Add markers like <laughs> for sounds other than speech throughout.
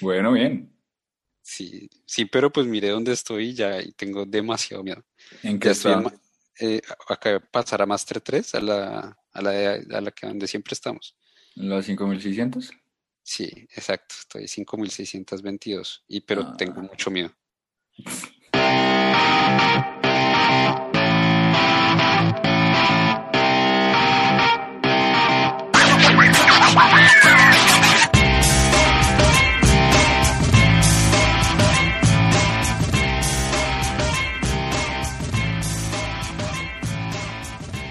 Bueno, bien. Sí, sí, pero pues mire dónde estoy ya y tengo demasiado miedo. ¿En Ya qué estoy en eh, acá pasar a Master 3, a la, a la, de- a la que donde siempre estamos. ¿Los 5600? Sí, exacto, estoy 5622, y pero tengo Ah. mucho miedo. <laughs>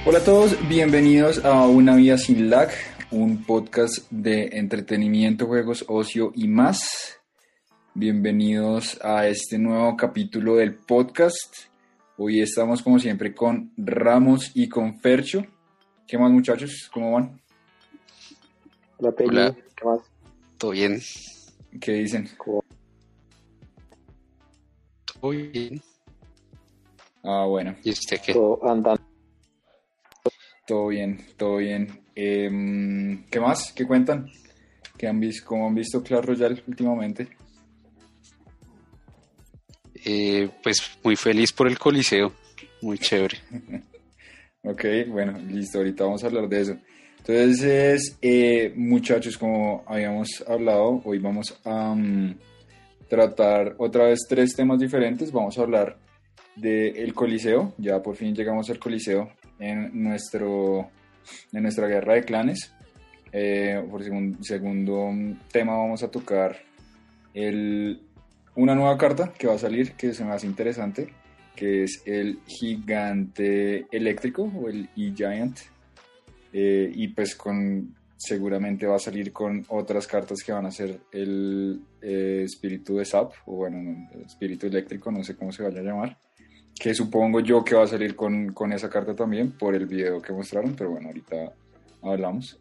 Hola a todos, bienvenidos a Una Vida Sin Lag, un podcast de entretenimiento, juegos, ocio y más. Bienvenidos a este nuevo capítulo del podcast. Hoy estamos como siempre con Ramos y con Fercho. ¿Qué más muchachos? ¿Cómo van? Hola, Peggy. Hola. ¿Qué más? ¿Todo bien? ¿Qué dicen? ¿Cómo- ¿Todo bien? Ah, bueno, ¿Y usted qué? todo andando? Todo bien, todo bien. Em, ¿qué más? ¿Qué cuentan? ¿Qué han visto? ¿Cómo han visto Clash Royale últimamente? Eh, pues muy feliz por el Coliseo, muy chévere. <laughs> Ok, bueno, listo, ahorita vamos a hablar de eso. Entonces, eh, muchachos, como habíamos hablado, hoy vamos a mm, tratar otra vez tres temas diferentes. Vamos a hablar del Coliseo, ya por fin llegamos al Coliseo en, nuestro, en nuestra guerra de clanes. Eh, por segun- segundo tema vamos a tocar el, una nueva carta que va a salir, que se me hace interesante, que es el gigante eléctrico o el E-Giant. Eh, y pues con seguramente va a salir con otras cartas que van a ser el eh, espíritu de Zap, o bueno, espíritu eléctrico, no sé cómo se vaya a llamar. Que supongo yo que va a salir con, con esa carta también por el video que mostraron, pero bueno, ahorita hablamos.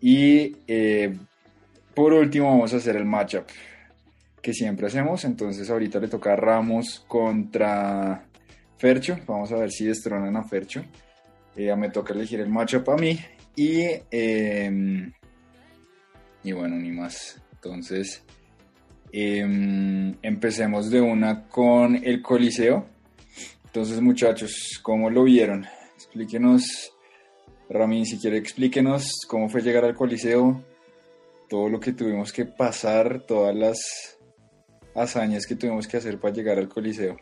Y eh, por último vamos a hacer el matchup que siempre hacemos. Entonces ahorita le toca a Ramos contra Fercho. Vamos a ver si destronan a Fercho. Eh, me toca elegir el matchup a mí. Y, eh, y bueno, ni más. Entonces, em, empecemos de una con el Coliseo. Entonces, muchachos, ¿cómo lo vieron? Explíquenos, Ramín, si quiere, explíquenos cómo fue llegar al Coliseo, todo lo que tuvimos que pasar, todas las hazañas que tuvimos que hacer para llegar al Coliseo.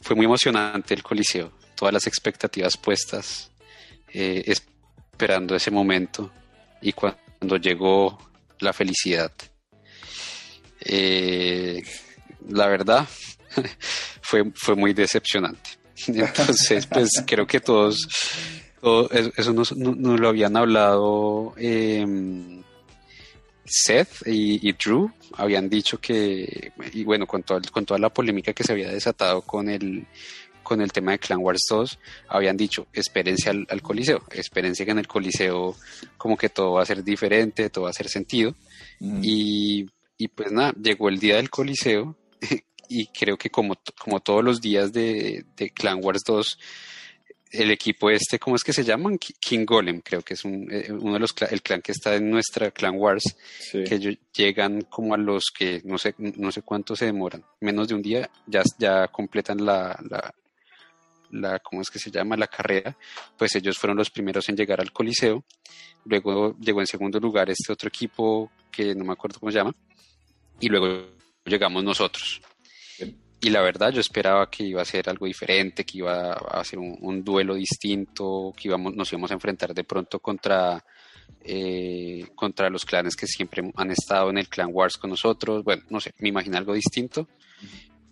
Fue muy emocionante el Coliseo, todas las expectativas puestas, eh, esperando ese momento y cuando llegó la felicidad. Eh, la verdad, <laughs> fue, fue muy decepcionante. <laughs> Entonces, pues creo que todos, todo eso eso nos, no- nos lo habían hablado em, Seth y, y Drew, habían dicho que, y bueno, con, todo- con toda la polémica que se había desatado con el, con el tema de Clan Wars 2, habían dicho, espérense al, al Coliseo, espérense que en el Coliseo como que todo va a ser diferente, todo va a hacer sentido. Mm, Y, y pues nada, llegó el día del Coliseo <laughs> y creo que como, como todos los días de, de Clan Wars 2, el equipo este, ¿cómo es que se llaman? Ki- King Golem, creo que es un, eh, uno de los, cla- el clan que está en nuestra Clan Wars, sí. que ellos llegan como a los que no sé, no sé cuánto se demoran, menos de un día ya, ya completan la, la, la, ¿cómo es que se llama? La carrera, pues ellos fueron los primeros en llegar al Coliseo, luego llegó en segundo lugar este otro equipo que no me acuerdo cómo se llama, y luego llegamos nosotros. Y la verdad yo esperaba que iba a ser algo diferente, que iba a ser un, un duelo distinto, que íbamos, nos íbamos a enfrentar de pronto contra eh, contra los clanes que siempre han estado en el Clan Wars con nosotros. Bueno, no sé, me imaginé algo distinto.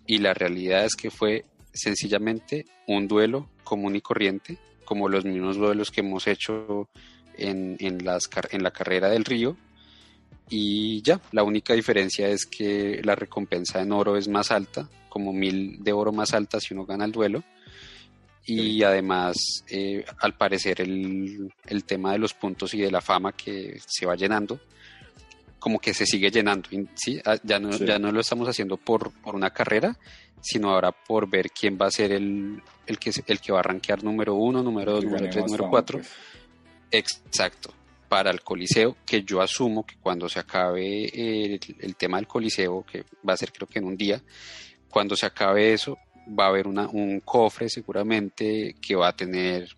Y la realidad es que fue sencillamente un duelo común y corriente, como los mismos duelos que hemos hecho en, en, las, en la carrera del río. Y ya, la única diferencia es que la recompensa en oro es más alta, como mil de oro más alta si uno gana el duelo. Y además, eh, al parecer, el, el tema de los puntos y de la fama que se va llenando, como que se sigue llenando, ¿sí? Ah, ya, no, ya no lo estamos haciendo por, por una carrera, sino ahora por ver quién va a ser el, el, que, el que va a rankear número uno, número dos, número tres, número cuatro. Pues. Exacto, para el Coliseo, que yo asumo que cuando se acabe el, el, tema del Coliseo, que va a ser creo que en un día, cuando se acabe eso, va a haber una, un cofre seguramente que va a tener,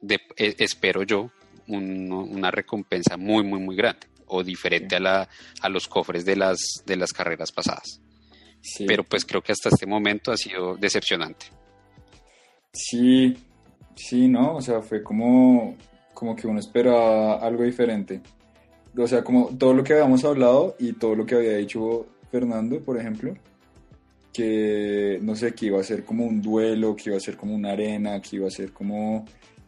de, e, espero yo, una recompensa muy, muy, muy grande o diferente a, la, a los cofres de las, de las carreras pasadas. Pero pues creo que hasta este momento ha sido decepcionante. Sí, sí, ¿no? O sea, fue como, como que uno esperaba algo diferente. O sea, como todo lo que habíamos hablado y todo lo que había dicho Fernando, por ejemplo, que no sé, que iba a ser como un duelo, que iba a ser como una arena, que iba a ser como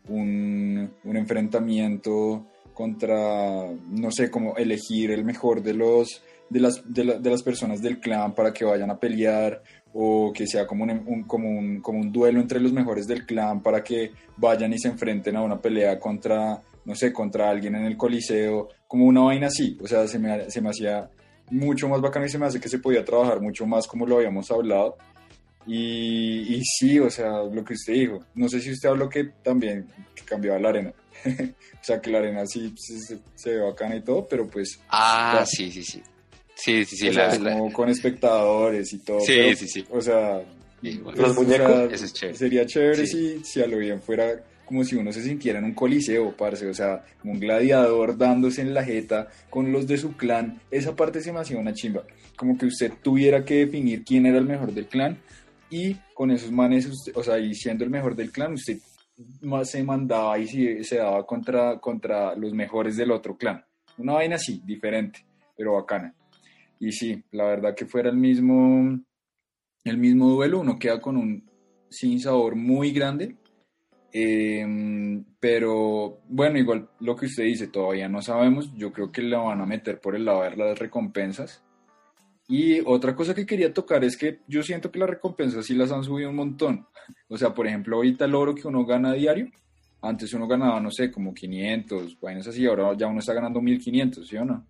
un, un enfrentamiento contra, no sé, como elegir el mejor de los de las, de, las personas del clan para que vayan a pelear o que sea como un, como, un, como un duelo entre los mejores del clan para que vayan y se enfrenten a una pelea contra, no sé, contra alguien en el coliseo, como una vaina así, o sea, se me, se me hacía mucho más bacano y se me hace que se podía trabajar mucho más como lo habíamos hablado. Y, y sí, o sea, lo que usted dijo, no sé si usted habló que también cambiaba la arena. <laughs> o sea, que la arena sí se, ve bacana y todo, pero pues... Ah, sí, sí, sí. Sí, sí, sí. Como con espectadores y todo. Sí, sí, sí. O sea, los muñecos. es chévere. Sería chévere si, si a lo bien fuera como si uno se sintiera en un coliseo, parce, o sea, como un gladiador dándose en la jeta con los de su clan. Esa parte se me hacía una chimba. Como que usted tuviera que definir quién era el mejor del clan y con esos manes, o sea, y siendo el mejor del clan, usted se mandaba y se, daba contra, contra los mejores del otro clan. Una vaina así, diferente, pero bacana. Y sí, la verdad que fuera el mismo, el mismo duelo, uno queda con un sin sabor muy grande. Em, pero bueno, igual lo que usted dice, todavía no sabemos. Yo creo que le van a meter por el lado de las recompensas. Y otra cosa que quería tocar es que yo siento que las recompensas sí las han subido un montón. <laughs> O sea, por ejemplo, ahorita el oro que uno gana diario, antes uno ganaba, no sé, como 500, vainas así, ahora ya uno está ganando 1500, ¿sí o no?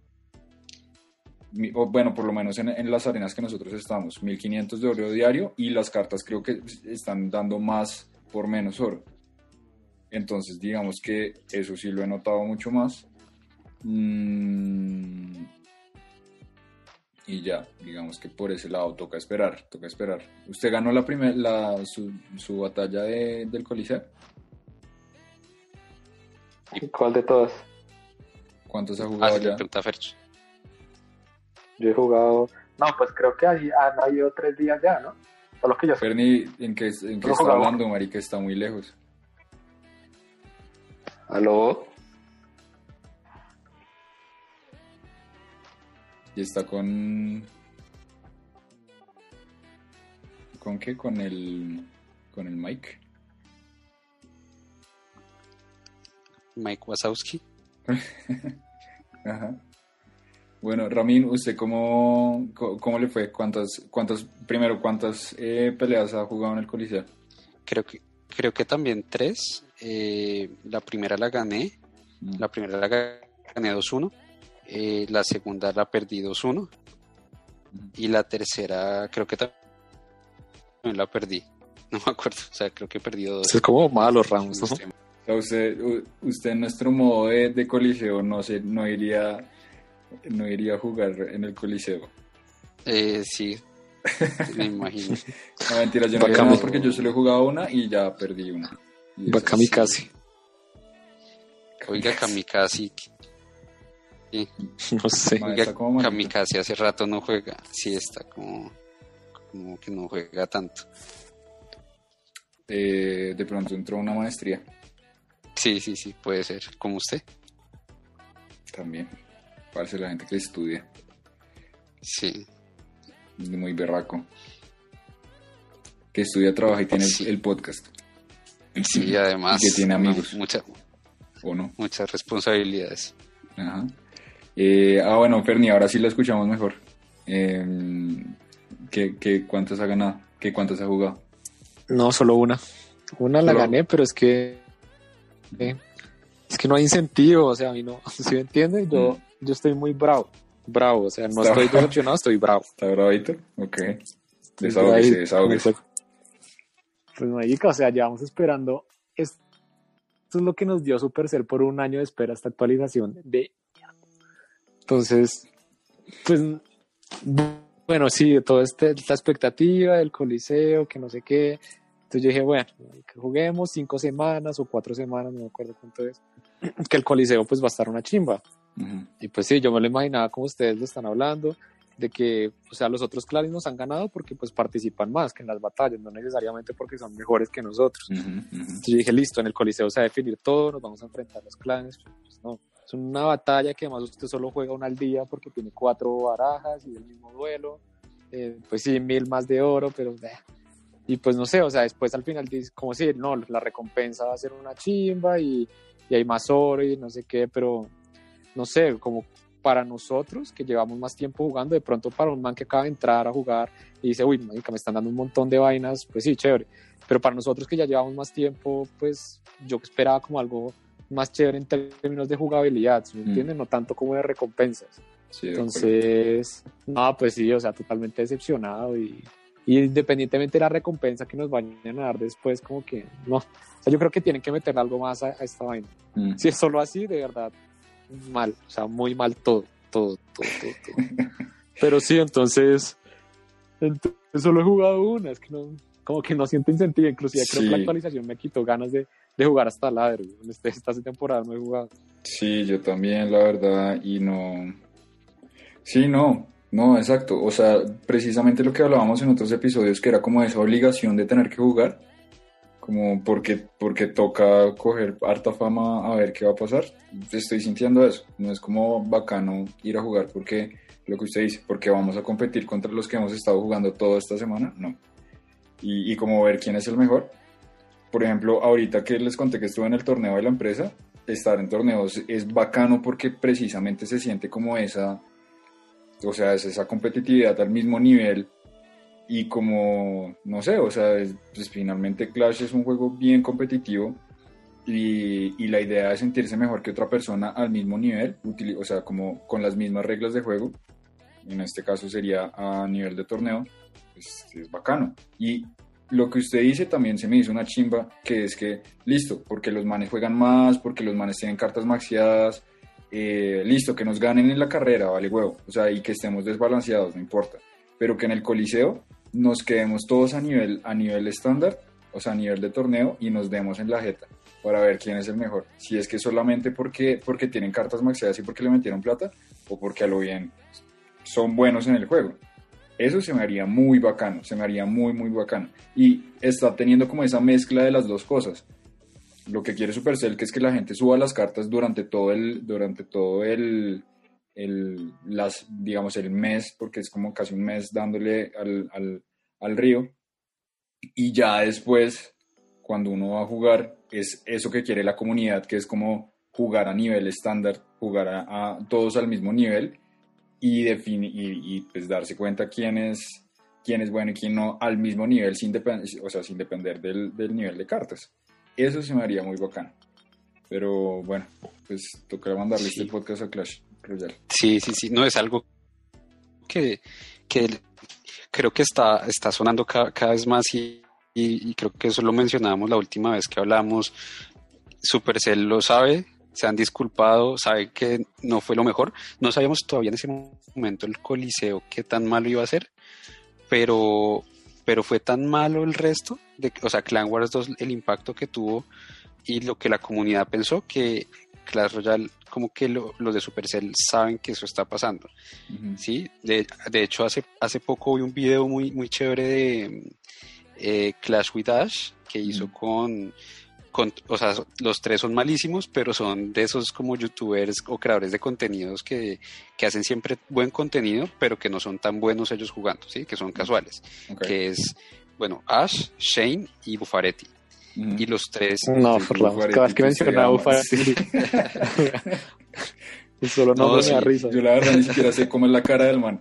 Bueno, por lo menos en, las arenas que nosotros estamos, 1500 de oro diario y las cartas creo que están dando más por menos oro. Entonces, digamos que eso sí lo he notado mucho más. Mmm y ya, digamos que por ese lado toca esperar, toca esperar. ¿Usted ganó la primer, la, su, su batalla de, del Coliseo? ¿Y cuál de todas? ¿Cuántos ha jugado ah, ya? Yo he jugado, no, pues creo que han habido tres días ya, ¿no? Solo que yo Ferni, ¿en qué, en qué está hablando, marica? Está muy lejos. ¿Aló? Y está con. ¿Con qué? Con el. Con el Mike. Mike Wazowski. <laughs> Ajá. Bueno, Ramin, ¿usted cómo, cómo le fue? ¿Cuántas, cuántas, primero, cuántas eh, peleas ha jugado en el Coliseo? Creo que, creo que también tres. Eh, la primera la gané. Mm. La primera la gané 2-1. Eh, la segunda la perdí 2-1 y la tercera creo que también la perdí. No me acuerdo, o sea, creo que perdí dos. Es como malos rounds, ¿no? usted, usted en nuestro modo de, coliseo no, se, no, iría, no iría a jugar en el coliseo. Eh, sí, <laughs> me imagino. no, mentira, yo no iría porque yo solo he jugado una y ya perdí una. Va Kamikaze. Oiga, Kamikaze, <laughs> No sé. Kamikaze hace rato no juega. Sí, está como, como que no juega tanto. Eh, de pronto entró una maestría. Sí, sí, sí, puede ser. Como usted. También. Parece la gente que estudia. Sí. Muy berraco. Que estudia, trabaja y tiene el podcast. Sí, <laughs> además. que tiene amigos. ¿O no? Muchas responsabilidades. Ajá. Eh, ah, bueno, Ferni, ahora sí la escuchamos mejor. Eh, ¿qué, cuántas ha ganado? ¿Qué cuántas ha jugado? No, solo una. Una la gané, pero es que eh, es que no hay incentivo, o sea, a mí no, <laughs> si me entiendes, yo, mm. yo estoy muy bravo. bravo, o sea, no estoy decepcionado, estoy bravo. ¿Está bravito? Ok. Desahógese, desahógese. Pues marica, o sea, llevamos esperando. Esto es lo que nos dio Supercell por un año de espera esta actualización de entonces, pues bueno, sí, toda esta expectativa del Coliseo, que no sé qué. Entonces yo dije, bueno, que juguemos cinco semanas o cuatro semanas, no me acuerdo cuánto es, <clears throat> que el Coliseo pues va a estar una chimba. Ujú. Y pues sí, yo me lo imaginaba como ustedes lo están hablando, de que, o sea, los otros clanes nos han ganado porque pues participan más que en las batallas, no necesariamente porque son mejores que nosotros. Ujú, ujú. Entonces yo dije, listo, en el Coliseo se va a definir todo, nos vamos a enfrentar a los clanes. Pues no, es una batalla que además usted solo juega una al día porque tiene cuatro barajas y el mismo duelo. Eh, pues sí, mil más de oro, pero... eh. Y pues no sé, o sea, después al final dice, como si, no, la recompensa va a ser una chimba y, y hay más oro y no sé qué, pero no sé, como para nosotros que llevamos más tiempo jugando, de pronto para un man que acaba de entrar a jugar y dice, uy, me están dando un montón de vainas, pues sí, chévere. Pero para nosotros que ya llevamos más tiempo, pues yo esperaba como algo más chévere en términos de jugabilidad, ¿sí ¿me Mm. entiendes? No tanto como de recompensas. Sí. Entonces, no, pues sí, o sea, totalmente decepcionado y, y independientemente de la recompensa que nos vayan a dar después, como que no. O sea, yo creo que tienen que meter algo más a, a esta vaina. Mm. Si es solo así, de verdad, mal, o sea, muy mal todo, todo, todo, todo. todo. <laughs> Pero sí, entonces, entonces solo he jugado una, es que no, como que no siento incentivo, inclusive creo Sí. que la actualización me quitó ganas de, de jugar hasta ladder. Este- esta temporada no he jugado. Sí, yo también, la verdad, y no. Sí, no, no, exacto. O sea, precisamente lo que hablábamos en otros episodios, que era como esa obligación de tener que jugar, como porque, porque toca coger harta fama a ver qué va a pasar. Estoy sintiendo eso. No es como bacano ir a jugar porque, lo que usted dice, porque vamos a competir contra los que hemos estado jugando toda esta semana, no. Y, y como ver quién es el mejor. Por ejemplo, ahorita que les conté que estuve en el torneo de la empresa, estar en torneos es bacano porque precisamente se siente como esa, o sea, es esa competitividad al mismo nivel y como, no sé, o sea, es- pues finalmente Clash es un juego bien competitivo y, la idea es sentirse mejor que otra persona al mismo nivel, o sea, como con las mismas reglas de juego, en este caso sería a nivel de torneo, pues es bacano. Y lo que usted dice también se me hizo una chimba, que es que, listo, porque los manes juegan más, porque los manes tienen cartas maxiadas, eh, listo, que nos ganen en la carrera, vale huevo, o sea, y que estemos desbalanceados, no importa, pero que en el coliseo nos quedemos todos a nivel, a nivel estándar, o sea, a nivel de torneo, y nos demos en la jeta para ver quién es el mejor. Si es que solamente porque, porque tienen cartas maxiadas y porque le metieron plata, o porque a lo bien son buenos en el juego. Eso se me haría muy bacano, se me haría muy, muy bacano. Y está teniendo como esa mezcla de las dos cosas. Lo que quiere Supercell, que es que la gente suba las cartas durante todo el, durante todo el, el las, digamos, el mes, porque es como casi un mes dándole al, al, al río. Y ya después, cuando uno va a jugar, es eso que quiere la comunidad, que es como jugar a nivel estándar, jugar a, a todos al mismo nivel y, y, y, pues darse cuenta quién es, quién es bueno y quién no al mismo nivel, sin, o sea, sin depender del, del nivel de cartas. Eso se me haría muy bacano. Pero bueno, pues tocará mandarle Sí. este podcast a Clash Royale. Sí, sí, sí, no es algo que, que creo que está, está sonando ca- cada, vez más y, y- y creo que eso lo mencionábamos la última vez que hablamos. Supercell lo sabe, se han disculpado, sabe que no fue lo mejor. No sabíamos todavía en ese momento el Coliseo qué tan malo iba a ser, pero, pero fue tan malo el resto, de, o sea, Clan Wars 2, el impacto que tuvo y lo que la comunidad pensó que Clash Royale, como que lo- los de Supercell saben que eso está pasando. Ujú. Sí, de, de hecho hace, hace poco vi un video muy, muy chévere de eh, Clash with Ash que hizo Mm. con, con, o sea, los tres son malísimos, pero son de esos como youtubers o creadores de contenidos que, que hacen siempre buen contenido, pero que no son tan buenos ellos jugando, ¿sí? Que son casuales, que es, bueno, Ash, Shane y Bufaretti. Y los tres, No, por la Buffaretti, cada vez que mencionaba. Y <laughs> solo no, No, me sí, da risa. Yo la verdad ni siquiera sé cómo es la cara del man.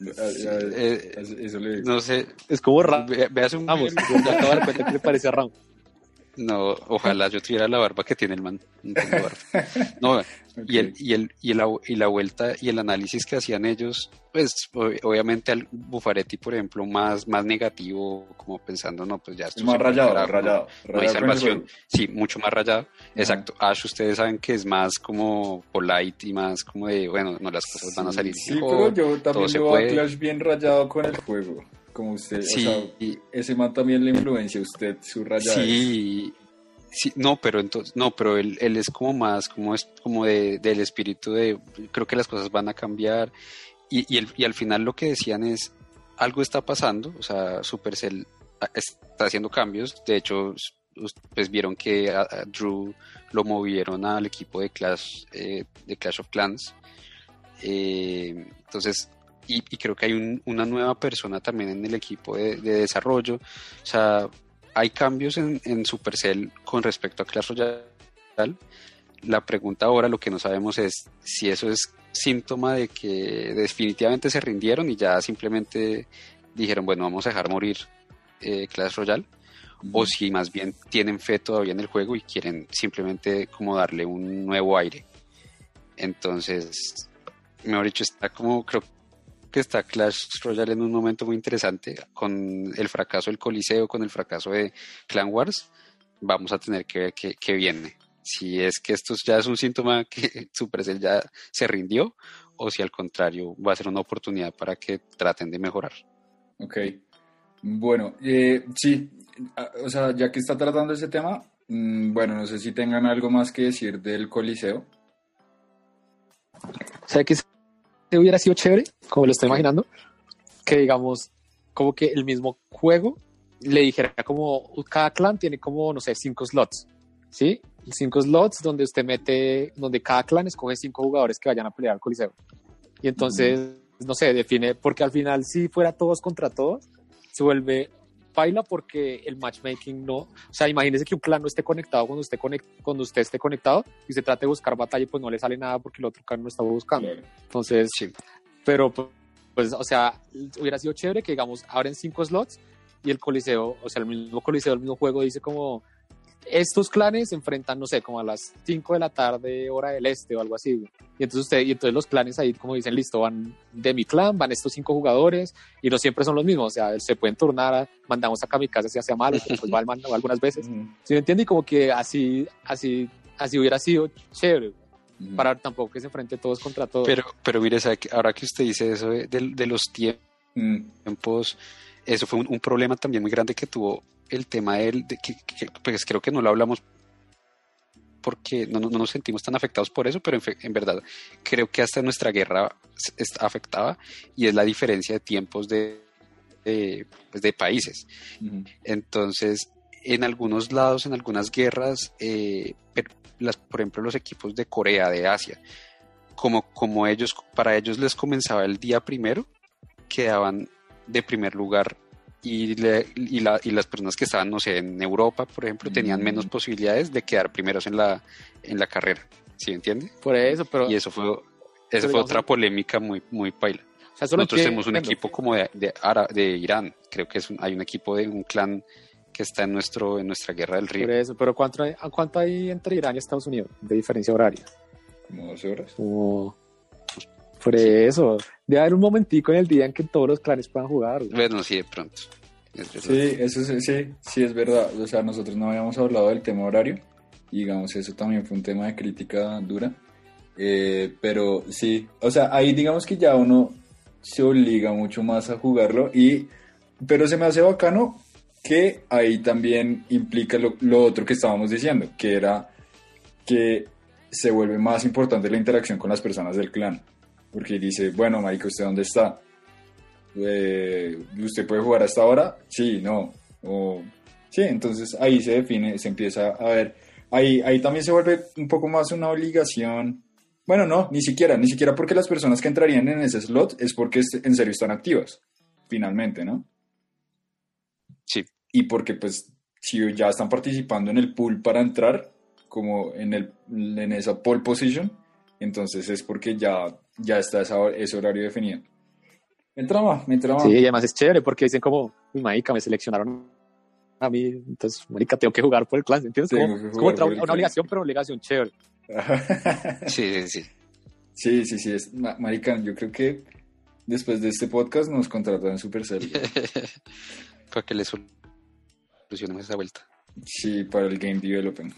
Eh, Eso le digo. no sé, Es como Ramos. ve- veas un Vamos, me acabo de dar cuenta que le parece a Ramos. No, ojalá yo tuviera la barba que tiene el man. No, tengo barba. No, <laughs> y, el, y, el, y, la, y la vuelta y el análisis que hacían ellos, pues ob- obviamente al Bufaretti, por ejemplo, más, más negativo, como pensando, no, pues ya esto Es más rayado, parar, no- rayado. no hay rayado el salvación. Sí, mucho más rayado. Exacto. Ash, ustedes saben que es más como polite y más como de, bueno, no, las cosas van a salir Sí, mejor. pero yo también veo a. Clash bien rayado con el juego. Como usted, Sí, o sea, y- ese man también le influencia a usted su rayado. Sí, sí, no, pero entonces, no, pero él, él es como más, como es como de, del espíritu de, creo que las cosas van a cambiar. Y, y, el- y al final lo que decían es, algo está pasando, o sea, Supercell está haciendo cambios, de hecho, pues vieron que a, a Drew lo movieron al equipo de Clash, eh, de Clash of Clans, Eh, entonces, y, y creo que hay un- una nueva persona también en el equipo de, de desarrollo, o sea, hay cambios en, en Supercell con respecto a Clash Royale. La pregunta ahora, lo que no sabemos es si eso es síntoma de que definitivamente se rindieron y ya simplemente dijeron, bueno, vamos a dejar morir eh, Clash Royale, o si más bien tienen fe todavía en el juego y quieren simplemente como darle un nuevo aire. Entonces, mejor dicho, está como, creo que está Clash Royale en un momento muy interesante con el fracaso del Coliseo, con el fracaso de Clan Wars. Vamos a tener que ver qué, qué viene. Si es que esto ya es un síntoma que <laughs> Supercell ya se rindió o si al contrario va a ser una oportunidad para que traten de mejorar. Ok. Bueno, eh, sí, o sea, ya que está tratando ese tema, mm, bueno, no sé si tengan algo más que decir del Coliseo. O sea, que se hubiera sido chévere, como lo estoy imaginando, que digamos, como que el mismo juego le dijera como cada clan tiene como, no sé, cinco slots, ¿sí? Cinco slots donde usted mete, donde cada clan escoge cinco jugadores que vayan a pelear al coliseo. Y entonces, no sé, define, porque al final si fuera todos contra todos, se vuelve baila porque el matchmaking no, o sea, imagínese que un clan no esté conectado cuando usted, conect, cuando usted esté conectado y se trate de buscar batalla, pues no le sale nada porque el otro clan no estaba buscando. Entonces, Sí. pero pues, o sea, hubiera sido chévere que, digamos, abren cinco slots y el coliseo, o sea, el mismo coliseo, el mismo juego dice como, estos clanes se enfrentan, no sé, como a las 5 de la tarde, hora del este o algo así. güey. Y entonces usted, y entonces los clanes ahí, como dicen, listo, van de mi clan, van estos cinco jugadores, y no siempre son los mismos, o sea, se pueden turnar, a- mandamos a Kamikaze si hace malo, pues va al mando algunas veces. Ujú, ¿Sí me entiende? Y como que así, así, así hubiera sido chévere, para tampoco que se enfrente todos contra todos. Pero, pero mire, ahora que usted dice eso de, de- de los Mm, tiempos, eso fue un, un problema también muy grande que tuvo el tema del, de que, que- pues creo que no lo hablamos porque no, no- no nos sentimos tan afectados por eso, pero en, fe- en verdad creo que hasta nuestra guerra está afectada y es la diferencia de tiempos de, de, pues, de países. ujú. Entonces, en algunos lados, en algunas guerras, eh, las, por ejemplo, los equipos de Corea, de Asia, como, como ellos, para ellos les comenzaba el día primero, quedaban de primer lugar y, le- y, la- y las personas que estaban, no sé, en Europa, por ejemplo, tenían Mm. menos posibilidades de quedar primeros en la, en la carrera. ¿Sí entiende? Por eso, pero... Y eso fue, eso fue otra polémica muy, muy paila. o sea, Nosotros tenemos un entiendo. equipo como de, de, Ara- de Irán, creo que es un- hay un equipo de un clan que está en nuestro en nuestra guerra del río. Por eso, pero ¿cuánto hay, ¿cuánto hay entre Irán y Estados Unidos de diferencia horaria? Como 12 horas. Como- Por eso, debe haber un momentico en el día en que todos los clanes puedan jugar. Bueno, sí, de pronto. Es. Sí, eso sí, sí, sí es verdad. O sea, nosotros no habíamos hablado del tema horario. Y digamos, eso también fue un tema de crítica dura. Eh, pero sí, o sea, ahí digamos que ya uno se obliga mucho más a jugarlo. Y, pero se me hace bacano que ahí también implica lo, lo otro que estábamos diciendo, que era que se vuelve más importante la interacción con las personas del clan. Porque dice, bueno, marica, ¿usted dónde está? Eh, ¿Usted puede jugar hasta ahora? Sí, no. O, sí, entonces ahí se define, se empieza a ver. Ahí, ahí también se vuelve un poco más una obligación. Bueno, no, ni siquiera, ni siquiera porque las personas que entrarían en ese slot es porque en serio están activas, finalmente, ¿no? Sí. Y porque pues si ya están participando en el pool para entrar, como en, el, en esa pole position, entonces es porque ya, ya está esa- ese horario definido. Me trama, me trama. Sí, y además es chévere porque dicen como, uy, marica, me seleccionaron a mí, entonces, marica, tengo que jugar por el clan, ¿entiendes? Como, una obligación, pero una obligación chévere. <laughs> Sí, sí, sí. Sí, sí, sí, es marica, yo creo que después de este podcast nos contratan Supercell. <laughs> Para que le sol- solucionemos esa vuelta. Sí, para el game development.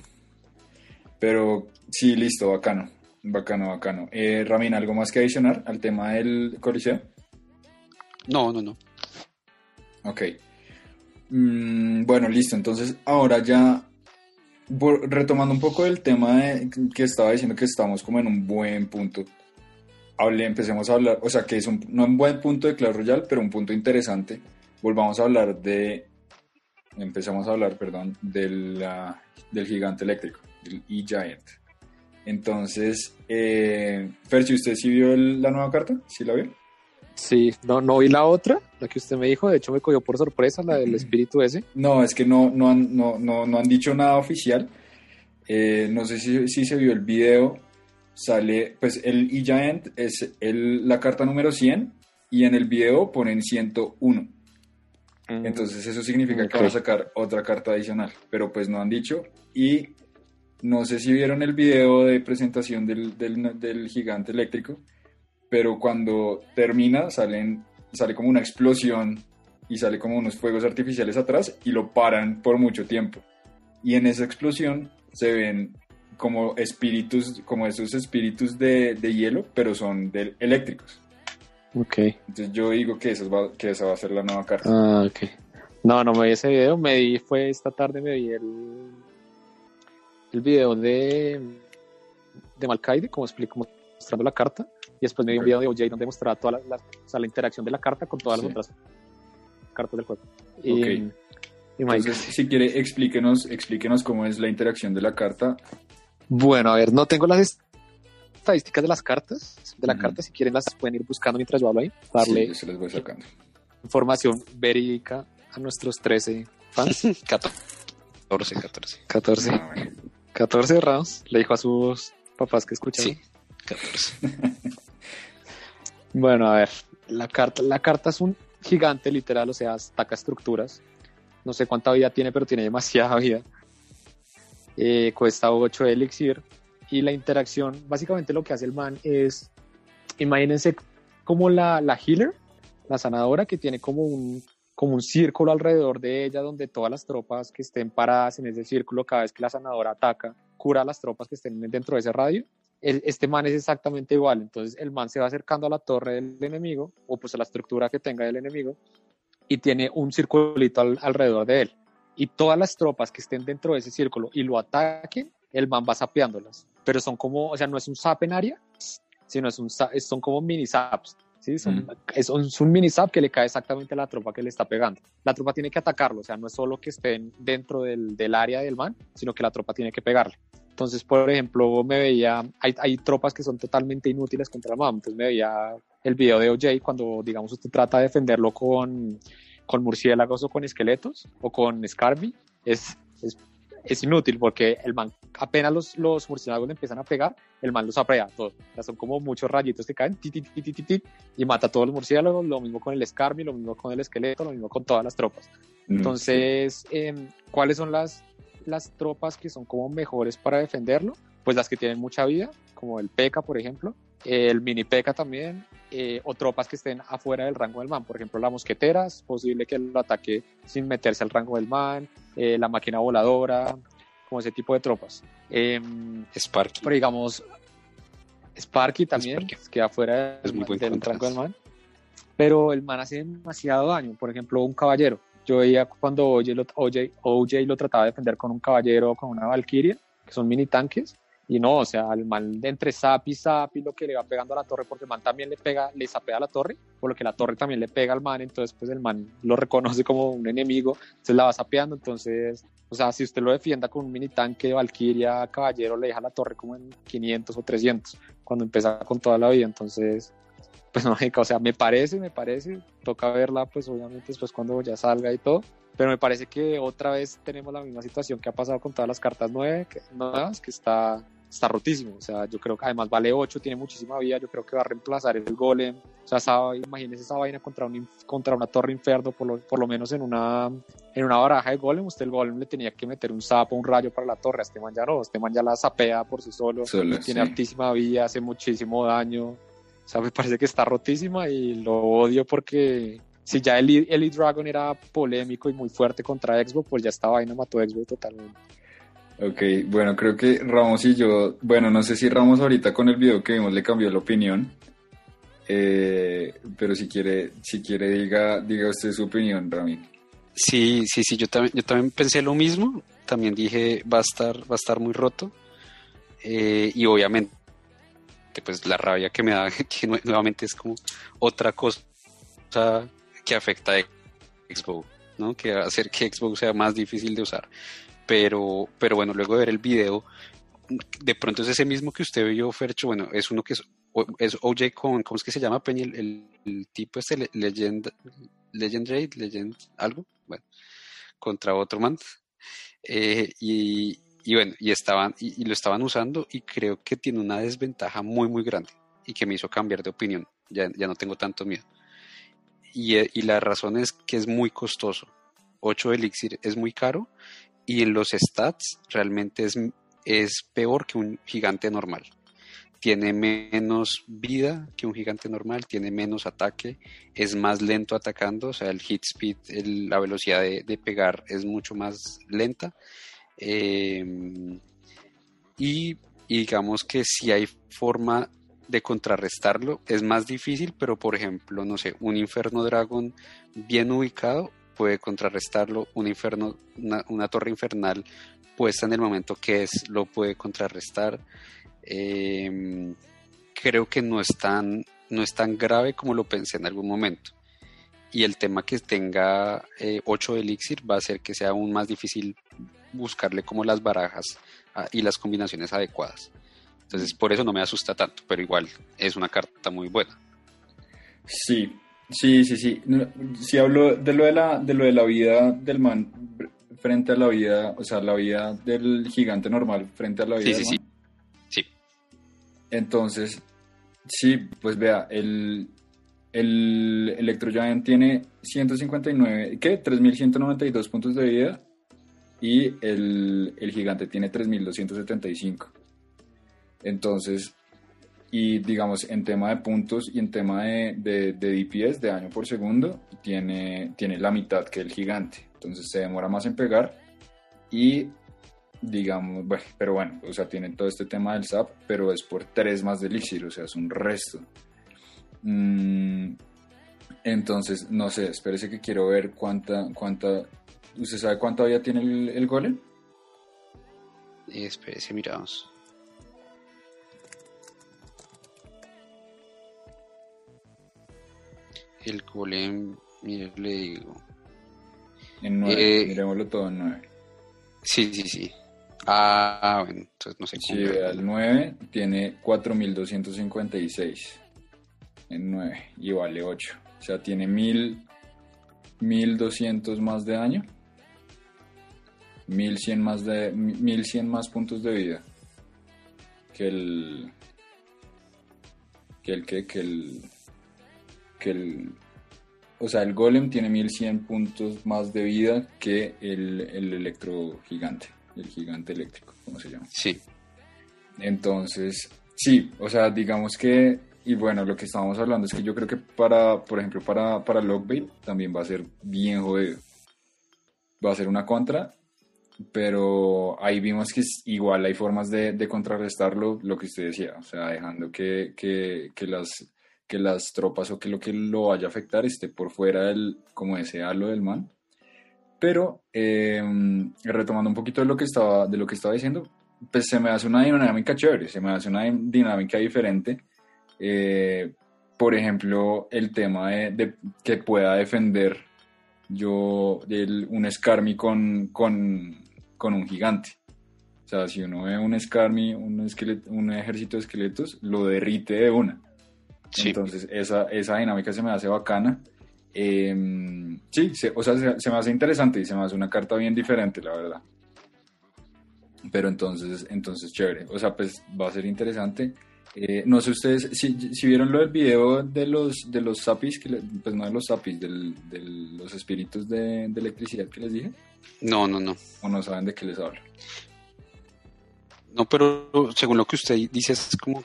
Pero sí, listo, bacano. Bacano, bacano. Eh, Ramin, ¿algo más que adicionar al tema del coliseo? No, no, no. Ok. Mm, bueno, listo. Entonces, ahora ya, por- retomando un poco el tema de, que estaba diciendo que estamos como en un buen punto. Hable, empecemos a hablar, o sea, que es un, no un buen punto de Clash Royale, pero un punto interesante. Volvamos a hablar de, empezamos a hablar, perdón, de la- del gigante eléctrico, del E-Giant. Entonces, eh, Ferchi, ¿usted sí vio el- la nueva carta? ¿Sí la vio? Sí, no, no vi la otra, la que usted me dijo, de hecho me cogió por sorpresa, la del espíritu ese. No, es que no, no, han, no, no, no han dicho nada oficial. Eh, no sé si, si se vio el video. Sale, pues el E-Giant es el, la carta número 100 y en el video ponen 101. Entonces eso significa que van a sacar otra carta adicional, pero pues no han dicho. Y no sé si vieron el video de presentación del, del, del gigante eléctrico, pero cuando termina salen, sale como una explosión y sale como unos fuegos artificiales atrás y lo paran por mucho tiempo. Y en esa explosión se ven como espíritus, como esos espíritus de, de hielo, pero son del, eléctricos. Ok. Entonces yo digo que, eso va, que esa va a ser la nueva carta. Ah, ok. No, no me vi ese video, me vi, fue esta tarde, me vi el, el video de, de Malkaide, como explico, mostrando la carta, y después me vi un video de OJ donde mostraba toda la, la- o sea, la interacción de la carta con todas Sí. las otras cartas del juego. Y, Entonces, si quiere, explíquenos, explíquenos cómo es la interacción de la carta. Bueno, a ver, no tengo las estadísticas de las cartas, de la Ujú. carta, si quieren las pueden ir buscando mientras yo hablo ahí, darle Sí, se las voy sacando. información verídica a nuestros 13 fans, 14, 14. 14, Ah, bueno. 14 rounds, le dijo a sus papás que escuchaban. Sí, 14. <laughs> Bueno, a ver, la carta, la carta es un gigante literal, o sea, ataca estructuras. No sé cuánta vida tiene, pero tiene demasiada vida. Eh, cuesta 8 elixir. Y la interacción, básicamente lo que hace el man es, imagínense como la, la healer, la sanadora, que tiene como un, como un círculo alrededor de ella, donde todas las tropas que estén paradas en ese círculo, cada vez que la sanadora ataca, cura a las tropas que estén dentro de ese radio el- este man es exactamente igual. Entonces el man se va acercando a la torre del enemigo o pues a la estructura que tenga el enemigo y tiene un circulito al- alrededor de él. Y todas las tropas que estén dentro de ese círculo y lo ataquen, el man va sapeándolas. Pero son como, o sea, no es un zap en área, sino es un, son como mini zaps. ¿Sí? Son, Ujú. es, un, es un mini zap que le cae exactamente a la tropa que le está pegando. La tropa tiene que atacarlo, o sea, no es solo que estén dentro del, del área del man, sino que la tropa tiene que pegarle. Entonces, por ejemplo, me veía, hay, hay tropas que son totalmente inútiles contra la MAM. Entonces me veía el video de OJ cuando, digamos, usted trata de defenderlo con, con murciélagos o con esqueletos o con Scarby. Es, es, es inútil porque el man, apenas los, los murciélagos le empiezan a pegar, el man los aprea todos. O sea, son como muchos rayitos que caen ti, ti, ti, ti, ti, ti, y mata a todos los murciélagos. Lo mismo con el Scarby, lo mismo con el esqueleto, lo mismo con todas las tropas. Mm, Entonces, em, ¿cuáles son las, las tropas que son como mejores para defenderlo? Pues las que tienen mucha vida, como el P.E.K.K.A, por ejemplo, el mini P.E.K.K.A también, eh, o tropas que estén afuera del rango del man. Por ejemplo, la mosquetera, es posible que lo ataque sin meterse al rango del man, eh, la máquina voladora, como ese tipo de tropas. Em, Sparky. pero digamos, Sparky también, Sparky. que queda fuera del contraste. rango del man. Pero el man hace demasiado daño. Por ejemplo, un caballero. Yo veía cuando OJ lo, OJ, OJ lo trataba de defender con un caballero o con una valquiria, que son mini tanques. Y no, o sea, el man de entre zap y zap y lo que le va pegando a la torre, porque el man también le pega, le zapea a la torre, por lo que la torre también le pega al man, entonces pues el man lo reconoce como un enemigo, entonces la va sapeando, entonces, o sea, si usted lo defienda con un mini tanque de caballero, le deja la torre como en 500 o 300, cuando empieza con toda la vida, entonces, pues <laughs> no, o sea, me parece, me parece, toca verla pues obviamente después cuando ya salga y todo, pero me parece que otra vez tenemos la misma situación que ha pasado con todas las cartas nueve- que- nuevas, que está está rotísimo. O sea, yo creo que además vale 8, tiene muchísima vida. Yo creo que va a reemplazar el golem. O sea, esa, imagínese esa vaina contra, un, contra una torre inferno, por lo, por lo menos en una, en una baraja de golem. Usted el golem le tenía que meter un sapo, un rayo para la torre. A este man ya no. Este man ya la sapea por sí solo. Solo, tiene sí. altísima vida, hace muchísimo daño. O sea, me parece que está rotísima y lo odio porque si ya Elite, Elite Dragon era polémico y muy fuerte contra Xbox, pues ya esta vaina mató a Xbox totalmente. Ok, bueno, creo que Ramos y yo, bueno, no sé si Ramos ahorita con el video que vimos le cambió la opinión, eh, pero si quiere, si quiere diga, diga usted su opinión, Rami. Sí, sí, sí, yo también, yo también pensé lo mismo. También dije va a estar, va a estar muy roto. Eh, y obviamente, pues la rabia que me da, <laughs> que nue- nuevamente es como otra cosa que afecta a Xbox, ¿no? Que hacer que Xbox sea más difícil de usar. Pero, pero bueno, luego de ver el video, de pronto es ese mismo que usted vio, Fercho. Bueno, es uno que es, es OJ con, ¿cómo es que se llama, Peña? El, tipo este, Le- Legend, Legendary, Legend, algo, bueno, contra otro man. Eh, y, y bueno, y estaban, y, lo estaban usando y creo que tiene una desventaja muy, muy grande y que me hizo cambiar de opinión. Ya, ya no tengo tanto miedo. Y, eh, y la razón es que es muy costoso. 8 elixir es muy caro y en los stats realmente es, es peor que un gigante normal. Tiene menos vida que un gigante normal, tiene menos ataque, es más lento atacando, o sea, el hit speed, la velocidad de, de pegar es mucho más lenta. Eh, y, y digamos que si hay forma de contrarrestarlo, es más difícil, pero por ejemplo, no sé, un Inferno Dragon bien ubicado puede contrarrestarlo, un inferno, una, una torre infernal puesta en el momento que es, lo puede contrarrestar. Eh, creo que no es, tan, no es tan grave como lo pensé en algún momento. Y el tema que tenga eh, 8 elixir va a hacer que sea aún más difícil buscarle como las barajas ah, y las combinaciones adecuadas. Entonces, por eso no me asusta tanto, pero igual es una carta muy buena. Sí, sí, sí, sí. No, Si hablo de lo de la, de lo de la vida del man frente a la vida, o sea, la vida del gigante normal frente a la vida Sí, del sí, man. sí. Sí. Entonces, sí, pues vea, el, el Electro Giant tiene 159, ¿qué? 3.192 puntos de vida y el, el gigante tiene 3.275. Entonces, y digamos, en tema de puntos y en tema de, de, de DPS, de daño por segundo, tiene, tiene la mitad que el gigante. Entonces se demora más en pegar y digamos, bueno, pero bueno, o sea, tiene todo este tema del SAP, pero es por 3 más de elixir, o sea, es un resto. Mm, entonces, no sé, espérese que quiero ver cuánta, cuánta, ¿usted sabe cuánta vida tiene el, el golem? Y espérese, miramos. El golem, mire, le digo. En 9, Eh, miremoslo todo en 9. Sí, sí, sí. Ah, bueno, entonces no sé cómo. vea el 9, tiene 4256 en 9 y vale 8. O sea, tiene 1000, 1200 más de daño. 1100 más de 1100 más puntos de vida que el que el que que el que el o sea, el golem tiene 1100 puntos más de vida que el, el electro gigante, el gigante eléctrico, ¿cómo se llama? Sí, Entonces, sí, o sea, digamos que, y bueno, lo que estábamos hablando es que yo creo que para, por ejemplo, para, para Lockbait también va a ser bien jodido. Va a ser una contra, pero ahí vimos que igual hay formas de, de contrarrestarlo, lo que usted decía, o sea, dejando que, que, que las que las tropas o que lo que lo vaya a afectar esté por fuera del, como ese halo del man. Pero eh, retomando un poquito de lo que estaba, de lo que estaba diciendo, pues se me hace una dinámica chévere, se me hace una dinámica diferente. Eh, por ejemplo, el tema de, de que pueda defender yo el- un Scarmy con, con, con un gigante. O sea, si uno ve un Scarmy, un, un ejército de esqueletos, lo derrite de una. sí. Entonces, esa, esa dinámica se me hace bacana. Eh, sí, se- o sea, se, se me hace interesante y se me hace una carta bien diferente, la verdad. Pero entonces, entonces chévere. O sea, pues va a ser interesante. Eh, no sé ustedes si, si, vieron lo del video de los de los sapis, que pues no de los sapis, del, de los espíritus de, de, electricidad que les dije. No, no, no. O no saben de qué les hablo. No, pero según lo que usted dice es como,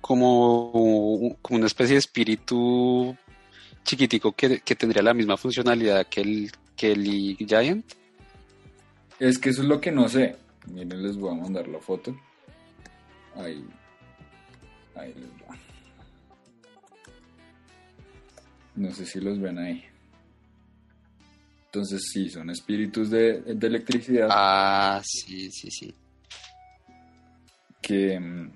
como, como una especie de espíritu chiquitico que, que tendría la misma funcionalidad que el, que el Giant. Es que eso es lo que no sé. Miren, les voy a mandar la foto. Ahí. Ahí les va. No sé si los ven ahí. Entonces sí, son espíritus de, de electricidad. Ah, sí, sí, sí. Que,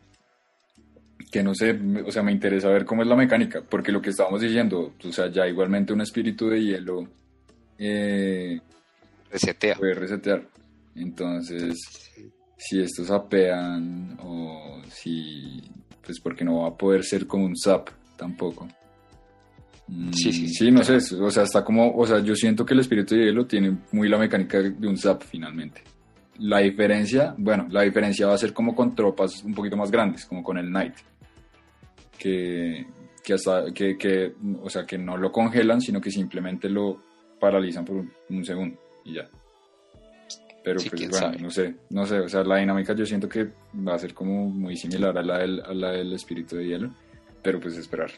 que no sé, o sea, me interesa ver cómo es la mecánica, porque lo que estábamos diciendo, o sea, ya igualmente un espíritu de hielo eh, resetea. Puede resetear. Entonces, si estos apean o si, pues porque no va a poder ser como un zap tampoco. Sí, sí, sí, no sé, o sea, está como, o sea, yo siento que el espíritu de hielo tiene muy la mecánica de un zap finalmente. La diferencia, bueno, la diferencia va a ser como con tropas un poquito más grandes, como con el Knight, que, que hasta, que, que, o sea, que no lo congelan, sino que simplemente lo paralizan por un, un segundo y ya. Pero Sí, pues bueno, sabe. no sé, no sé, o sea, la dinámica yo siento que va a ser como muy similar a la del, a la del espíritu de hielo, pero pues esperar,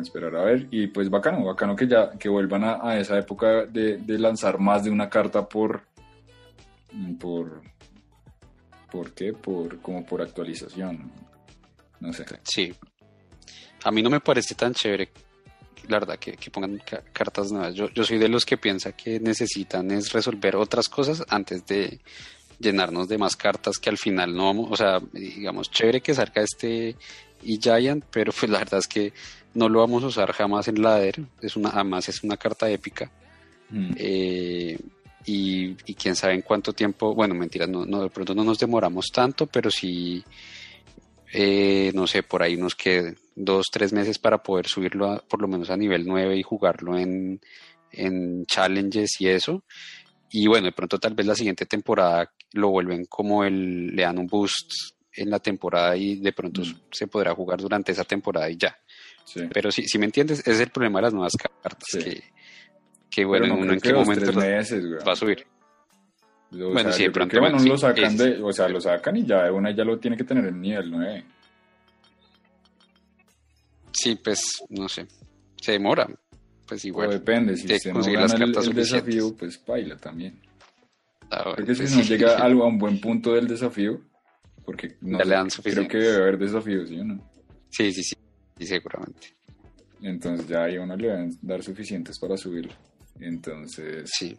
esperar a ver, y pues bacano, bacano que ya, que vuelvan a, a esa época de, de lanzar más de una carta por, por, ¿por qué? Por, como por actualización, no sé. Sí. A mí no me parece tan chévere, la verdad, que, que pongan ca- cartas nuevas. Yo, yo soy de los que piensa que necesitan es resolver otras cosas antes de llenarnos de más cartas que al final no vamos, o sea, digamos, chévere que salga este y Giant, pero pues la verdad es que no lo vamos a usar jamás en ladder. Es una, además es una carta épica. Mm. Eh, y, y quién sabe en cuánto tiempo, bueno, mentiras, no, no, de pronto no nos demoramos tanto, pero sí, eh, no sé, por ahí unos que dos, tres meses para poder subirlo a- por lo menos a nivel 9 y jugarlo en, en challenges y eso. Y bueno, de pronto tal vez la siguiente temporada lo vuelven como el, le dan un boost en la temporada y de pronto Mm. se podrá jugar durante esa temporada y ya. Sí. Pero si, si me entiendes, ese es el problema de las nuevas cartas, Sí. que, que bueno, no uno en qué momento meses, va a subir. O Bueno, sea, sí, de pronto, bueno, sí, lo sacan es- de, o sea, lo sacan y ya de una ya lo tiene que tener en nivel 9. Sí, pues, no sé, se demora, pues O igual. depende, si de no conseguir las el, cartas el suficientes. desafío, pues baila también. Ah, bueno, Creo que si pues no llega <laughs> algo a un buen punto del desafío, porque no Ya sé, le dan creo que debe haber desafíos, ¿sí o no? Sí, sí, sí, sí, seguramente. Entonces ya ahí a uno le deben dar suficientes para subirlo. Entonces, Sí,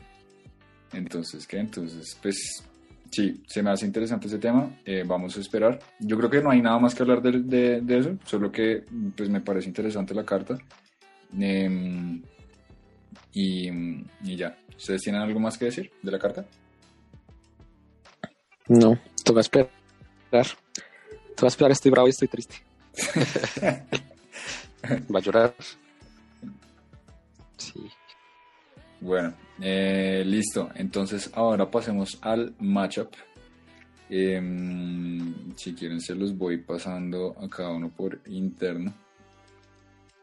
entonces, ¿qué? Entonces, pues sí, se me hace interesante ese tema. eh, vamos a esperar. Yo creo que no hay nada más que hablar de, de- de eso, solo que pues me parece interesante la carta. Em, y, y ya. ¿Ustedes tienen algo más que decir de la carta? No, toca esperar. Toca esperar, estoy bravo y estoy triste. <laughs> va a llorar. Sí, Bueno, eh, listo. Entonces ahora pasemos al matchup. Em, si quieren se los voy pasando a cada uno por interno.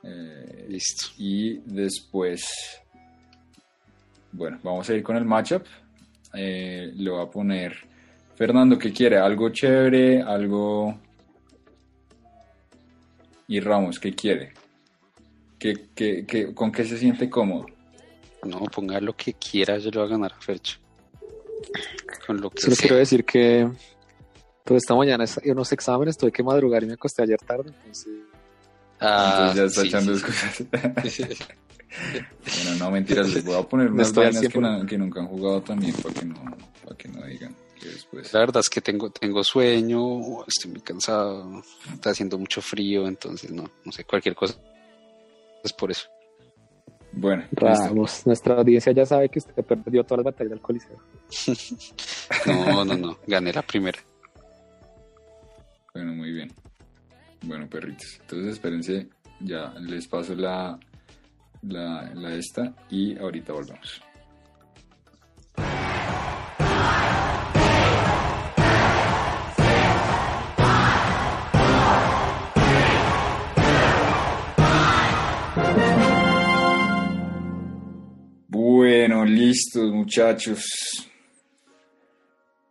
Eh, listo. y después, bueno, vamos a ir con el matchup. Eh, le voy a poner Fernando, ¿qué quiere? ¿Algo chévere? ¿Algo...? Y Ramos, ¿qué quiere? ¿Qué, qué- qué- con qué se siente cómodo? No, ponga lo que quiera, yo le voy a ganar a Fercho. Con lo que Solo sea. quiero decir que toda esta mañana es- unos exámenes, tuve que madrugar y me acosté ayer tarde. Entonces, Ah, Entonces ya está sí, echando sí, sí. excusas. <laughs> bueno, no mentiras, les voy a poner <laughs> No unas estoy al vainas que, 100%. no- que nunca han jugado también para que no, para que no digan que después. La verdad es que tengo, tengo sueño, estoy muy cansado, está haciendo mucho frío, entonces no, no sé, cualquier cosa es por eso. Bueno, listo. Ramos, nuestra audiencia ya sabe que usted perdió todas las batallas del Coliseo. <laughs> No, no, no, gané la primera. Bueno, muy bien. Bueno, perritos. Entonces espérense, ya les paso la, la, la esta y ahorita volvemos. Listo, muchachos.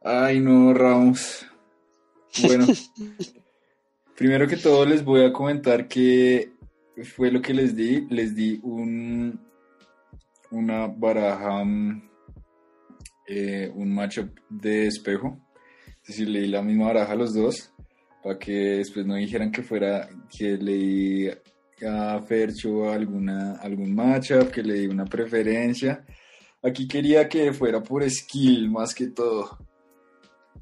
Ay, no, Ramos. Bueno, <laughs> primero que todo les voy a comentar que fue lo que les di. Les di un una baraja, mm, eh, un matchup de espejo. Es decir, leí la misma baraja a los dos para que después no dijeran que fuera que leí a Fercho alguna, algún matchup, que le di una preferencia. Aquí quería que fuera por skill más que todo.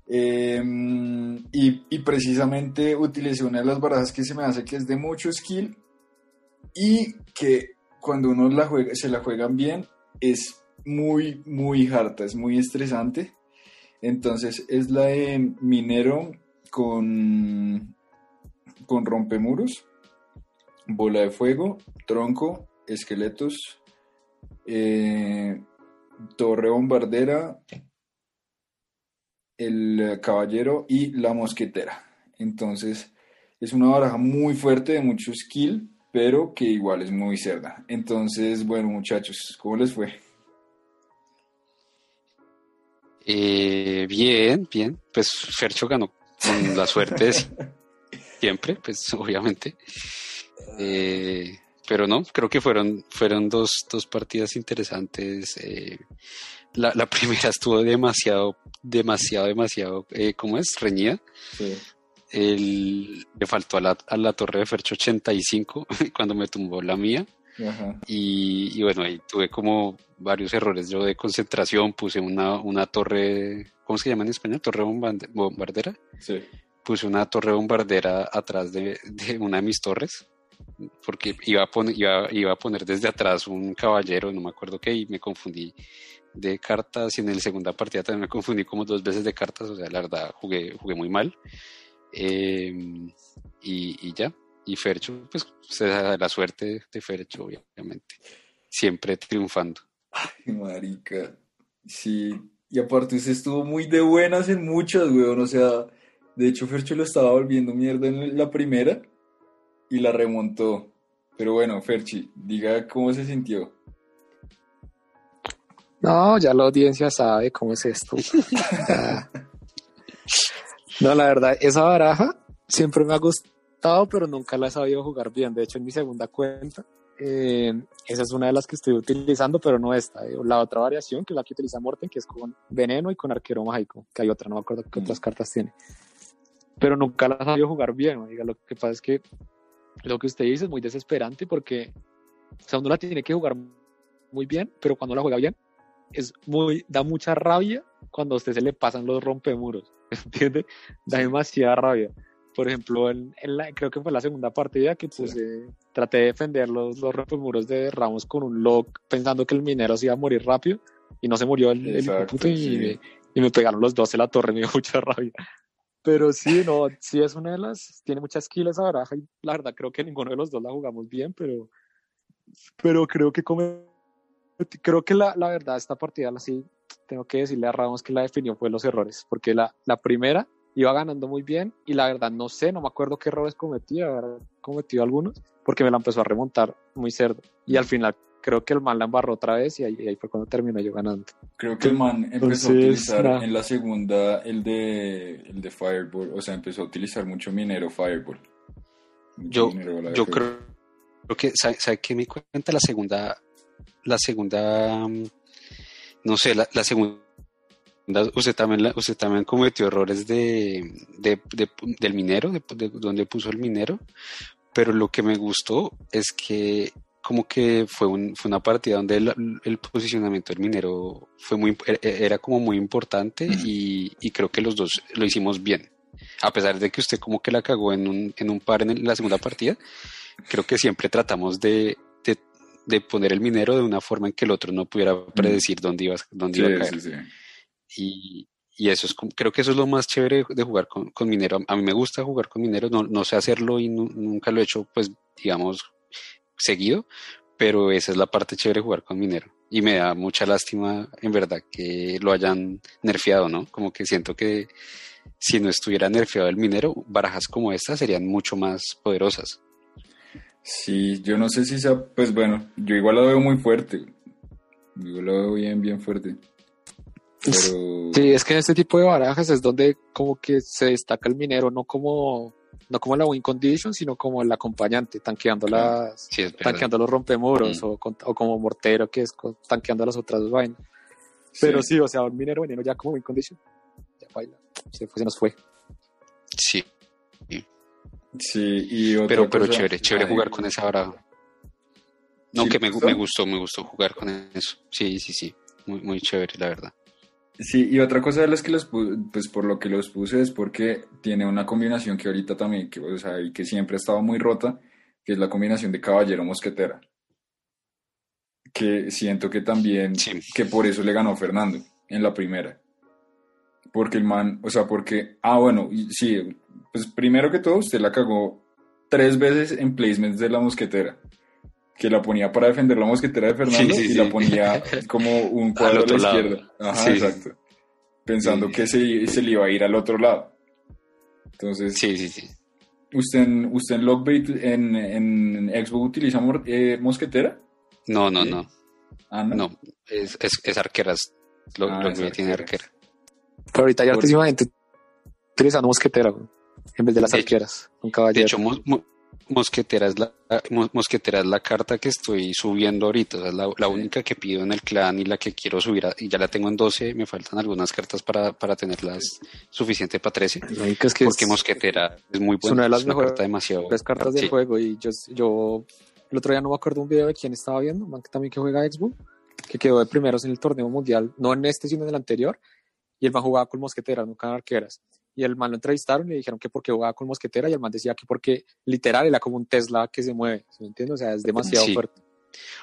Em, y, y, precisamente utilicé una de las barajas que se me hace que es de mucho skill y que cuando uno la juega, se la juegan bien es muy, muy harta, es muy estresante. Entonces es la de minero con, con rompemuros, bola de fuego, tronco, esqueletos, eh, torre bombardera, el caballero y la mosquetera. Entonces es una baraja muy fuerte de mucho skill, pero que igual es muy cerda. Entonces, bueno muchachos, ¿cómo les fue? Eh, bien, bien. Pues Fercho ganó con la suerte de <laughs> siempre, pues obviamente. Eh, pero no, creo que fueron, fueron dos, dos partidas interesantes. Eh, la, <laughs> primera estuvo demasiado, demasiado, demasiado, eh, ¿cómo es? Reñida. le faltó a la, a la torre de Fercho 85 <laughs> cuando me tumbó la mía. Y, bueno, ahí tuve como varios errores yo de concentración, puse una, una torre, ¿cómo se llama en español? Torre bombardera. Sí. Puse una torre bombardera atrás de, una de mis torres, porque iba a, poner, iba, iba, a poner desde atrás un caballero, no me acuerdo qué, y me confundí de cartas, y en la segunda partida también me confundí como dos veces de cartas, o sea, la verdad, jugué, jugué muy mal. Em, y, y ya, y Fercho, pues se da la suerte de Fercho, obviamente. Siempre triunfando. Ay, marica. Sí. Y aparte usted estuvo muy de buenas en muchas, weón. O sea, de hecho Fercho lo estaba volviendo mierda en la primera y la remontó. Pero bueno, Ferchi, diga cómo se sintió. No, ya la audiencia sabe cómo es esto. <laughs> no, la verdad, esa baraja siempre me ha gustado pero nunca la he sabido jugar bien. De hecho, en mi segunda cuenta, eh, esa es una de las que estoy utilizando, pero no esta. Eh, la otra variación, que es la que utiliza Morten, que es con veneno y con arquero mágico, que hay otra, no me acuerdo qué otras cartas tiene. Pero nunca la he sabido jugar bien. Diga, lo que pasa es que lo que usted dice es muy desesperante porque o sea, uno la tiene que jugar muy bien, pero cuando la juega bien, es muy, da mucha rabia cuando a usted se le pasan los rompemuros, <laughs> ¿entiende? Da demasiada rabia por ejemplo, en, la, creo que fue la segunda partida que puse, traté de defender los, los muros de Ramos con un lock pensando que el minero se iba a morir rápido y no se murió el, puto y, me, pegaron los dos en la torre, <laughs> me dio mucha rabia. Pero sí, no, sí es una de las, tiene muchas kills esa baraja y la verdad creo que ninguno de los dos la jugamos bien, pero, pero creo que come, creo que la, la verdad esta partida sí tengo que decirle a Ramos que la definió fue los errores, porque la, la primera iba ganando muy bien y la verdad no sé, no me acuerdo qué errores cometí, haber cometido algunos, porque me la empezó a remontar muy cerdo. Y al final creo que el man la embarró otra vez y ahí, fue cuando terminé yo ganando. Creo que el man empezó a utilizar en la segunda el de, el de Fireball, o sea, empezó a utilizar mucho minero Fireball. yo yo creo, que, ¿sabe, ¿sabe qué me cuenta la segunda, la segunda, mm, no sé, la, la segunda Usted también, usted también cometió errores de, del minero, de, donde puso el minero, pero lo que me gustó es que como que fue, un, fue una partida donde el, posicionamiento del minero fue muy, era como muy importante y, creo que los dos lo hicimos bien. A pesar de que usted como que la cagó en un, en un par en la segunda partida, creo que siempre tratamos de, de, poner el minero de una forma en que el otro no pudiera predecir dónde iba, dónde iba a caer. Y, eso es, creo que eso es lo más chévere de jugar con, Minero. A mí me gusta jugar con Minero, no, no sé hacerlo y nunca lo he hecho, pues, digamos, seguido, pero esa es la parte chévere de jugar con Minero. Y me da mucha lástima, en verdad, que lo hayan nerfeado, ¿no? Como que siento que si no estuviera nerfeado el Minero, barajas como esta serían mucho más poderosas. Sí, yo no sé si sea, pues bueno, yo igual la veo muy fuerte, Yo lo veo bien, bien fuerte. Pero... Sí, es que en este tipo de barajas es donde como que se destaca el minero, no como no como la win condition, sino como el acompañante, tanqueando las Sí, tanqueando los rompemuros Mm. o, con- o como mortero que es con- tanqueando las otras vainas. Pero sí, o sea, un minero veneno ya como win condition. Ya baila. Se, fue, se nos fue. Sí, Sí, y otra pero, pero cosa- chévere, chévere jugar con esa baraja. No, ¿Sí que me, gustó? me gustó, me gustó jugar con eso. Sí, sí, sí. Muy, muy chévere, la verdad. Sí, y otra cosa de las que los pu- pues por lo que los puse es porque tiene una combinación que ahorita también, que, o sea, y que siempre ha estado muy rota, que es la combinación de caballero mosquetera. Que siento que también, Sí. que por eso le ganó Fernando en la primera. Porque el man, o sea, porque, ah, bueno, sí, pues primero que todo, usted la cagó tres veces en placements de la mosquetera. Que la ponía para defender la mosquetera de Fernando Sí, sí, y la ponía como un <laughs> cuadro a la lado. izquierda. Ajá, Sí. exacto. Pensando Sí. que se, se le iba a ir al otro lado. Entonces, Sí, sí, sí. ¿usted en, usted en Lockbait, en, en Xbox utiliza eh, mosquetera? No, no, no. Ah, no. No, es, es, es arqueras. Lo, Ah, lo es que tiene arqueras. arquera. Pero ahorita ya gente utilizando mosquetera, güey, en vez de las De arqueras. Un caballero. De hecho, mo- mosquetera, es la, mo- mosquetera es la carta que estoy subiendo ahorita. O sea, es la, la única que pido en el clan y la que quiero subir. a- y ya la tengo en 12. Me faltan algunas cartas para, para tenerlas suficiente para 13. Marica, es que Porque es- mosquetera es muy es buena. una de las es una mejores carta demasiado. tres cartas del Sí. juego y yo, yo el otro día no me acuerdo un video de quién estaba viendo, un man que también que juega Xbox, que quedó de primeros en el torneo mundial, no en este sino en el anterior, y el man jugaba con mosqueteras, nunca en arqueras. Y el man lo entrevistaron y le dijeron que porque jugaba con mosquetera y el man decía que porque literal era como un Tesla que se mueve, ¿sí me entiendes? O sea, es demasiado Sí. fuerte.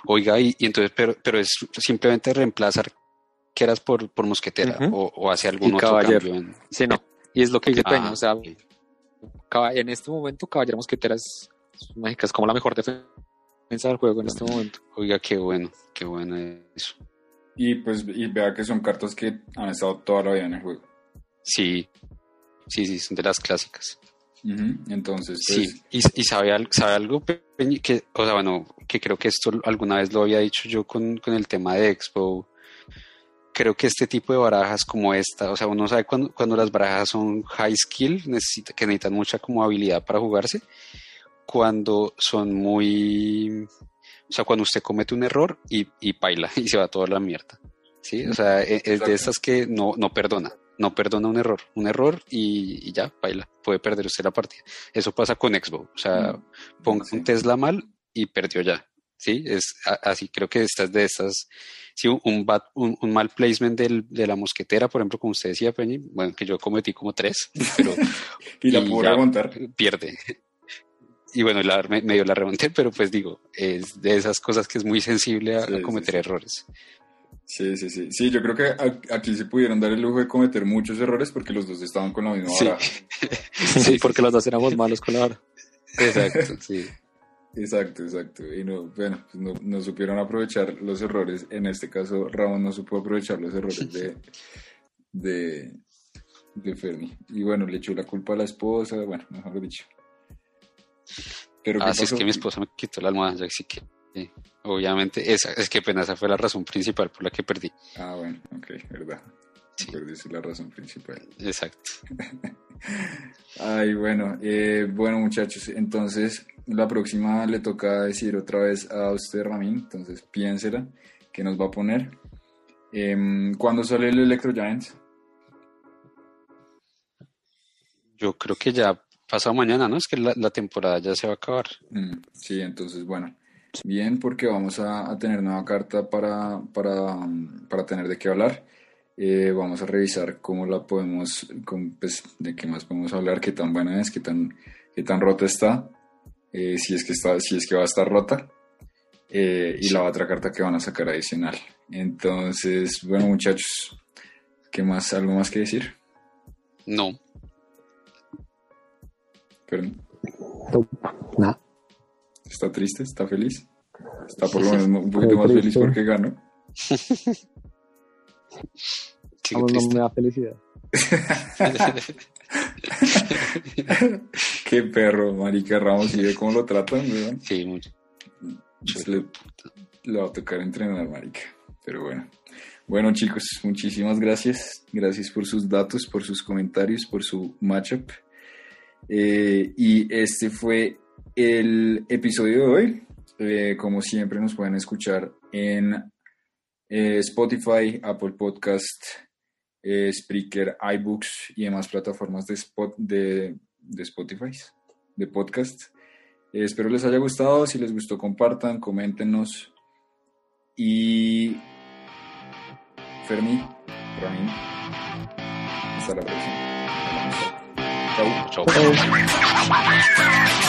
Oiga, y, y entonces, pero, pero es simplemente reemplazar arqueras por, por mosquetera o, o hace algún Y otro caballero. cambio. En... Sí, no. Y es lo que dice Ah, Peña, o sea, en este momento Caballero Mosquetera es, es mágica, es como la mejor defensa del juego en este momento. Oiga, qué bueno, qué bueno eso. Y pues y vea que son cartas que han estado toda la vida en el juego. Sí, sí, sí, son de las clásicas. Entonces, pues, Sí, y, y sabe, sabe algo, que, o sea, bueno, que creo que esto alguna vez lo había dicho yo con, con el tema de Expo. Creo que este tipo de barajas como esta, o sea, uno sabe cuando, cuando las barajas son high skill, necesita, que necesitan mucha como habilidad para jugarse, cuando son muy, o sea, cuando usted comete un error y, y paila <laughs> y se va toda la mierda. Sí, o sea, e- es Exacto. de estas que no, no perdona, no perdona un error, un error y, y ya, baila, puede perder usted la partida. Eso pasa con Xbox, o sea, Mm, ponga sí. un Tesla mal y perdió ya. Sí, es así creo que estas de estas, sí, un, bad- un, un mal placement del, de la mosquetera, por ejemplo, como usted decía, Peñi, bueno, que yo cometí como tres, <laughs> pero y la ya. remontar. pierde. Y bueno, la, me- medio la remonté, pero pues digo, es de esas cosas que es muy sensible a, Sí, a sí, cometer sí. errores. Sí, sí, sí. Sí, yo creo que aquí se pudieron dar el lujo de cometer muchos errores porque los dos estaban con la misma Sí. vara. <laughs> Sí, porque los dos éramos malos con la hora. Exacto, sí. Exacto, exacto. Y no, bueno, pues no, no supieron aprovechar los errores. En este caso, Ramón no supo aprovechar los errores de, de, de Fernie. Y bueno, le echó la culpa a la esposa, bueno, mejor dicho. Pero ¿qué Así Ah, es que mi esposa me quitó la almohada, ya así que eh, obviamente esa, es que pena, esa fue la razón principal por la que perdí. Ah, bueno, ok, verdad. Sí. Perdiste la razón principal. Exacto. <laughs> Ay, bueno, eh, bueno muchachos, entonces la próxima le toca decir otra vez a usted, Ramín, entonces piénsela, que nos va a poner. Em, ¿Cuándo sale el Electro Giants? Yo creo que ya pasado mañana, ¿no? Es que la, la temporada ya se va a acabar. Mm, sí, entonces, bueno, bien, porque vamos a, a tener nueva carta para, para, para tener de qué hablar. Eh, vamos a revisar cómo la podemos, pues, de qué más podemos hablar, qué tan buena es, qué tan, qué tan rota está, eh, si, es que está, si es que va a estar rota, eh, y la otra carta que van a sacar adicional. Entonces, bueno, muchachos, ¿qué más? ¿Algo más que decir? No, Perdón. Nada. ¿Está triste? ¿Está feliz? Está por lo <laughs> menos un poquito más feliz porque ganó. <laughs> Vamos, no me da felicidad. <laughs> Qué perro, marica Ramos, y ve cómo lo tratan, weón. sí, mucho. Pues le, le va a tocar entrenar, marica. Pero bueno. Bueno, chicos, muchísimas gracias. Gracias por sus datos, por sus comentarios, por su matchup. Eh, y este fue el episodio de hoy. Eh, como siempre, nos pueden escuchar en eh, Spotify, Apple Podcast, Spreaker, iBooks y demás plataformas de, spot, de, de Spotify, de podcast. espero les haya gustado. Si les gustó, compartan, coméntenos. Y Fermi, Ramin. Hasta la próxima. Chau. Chau.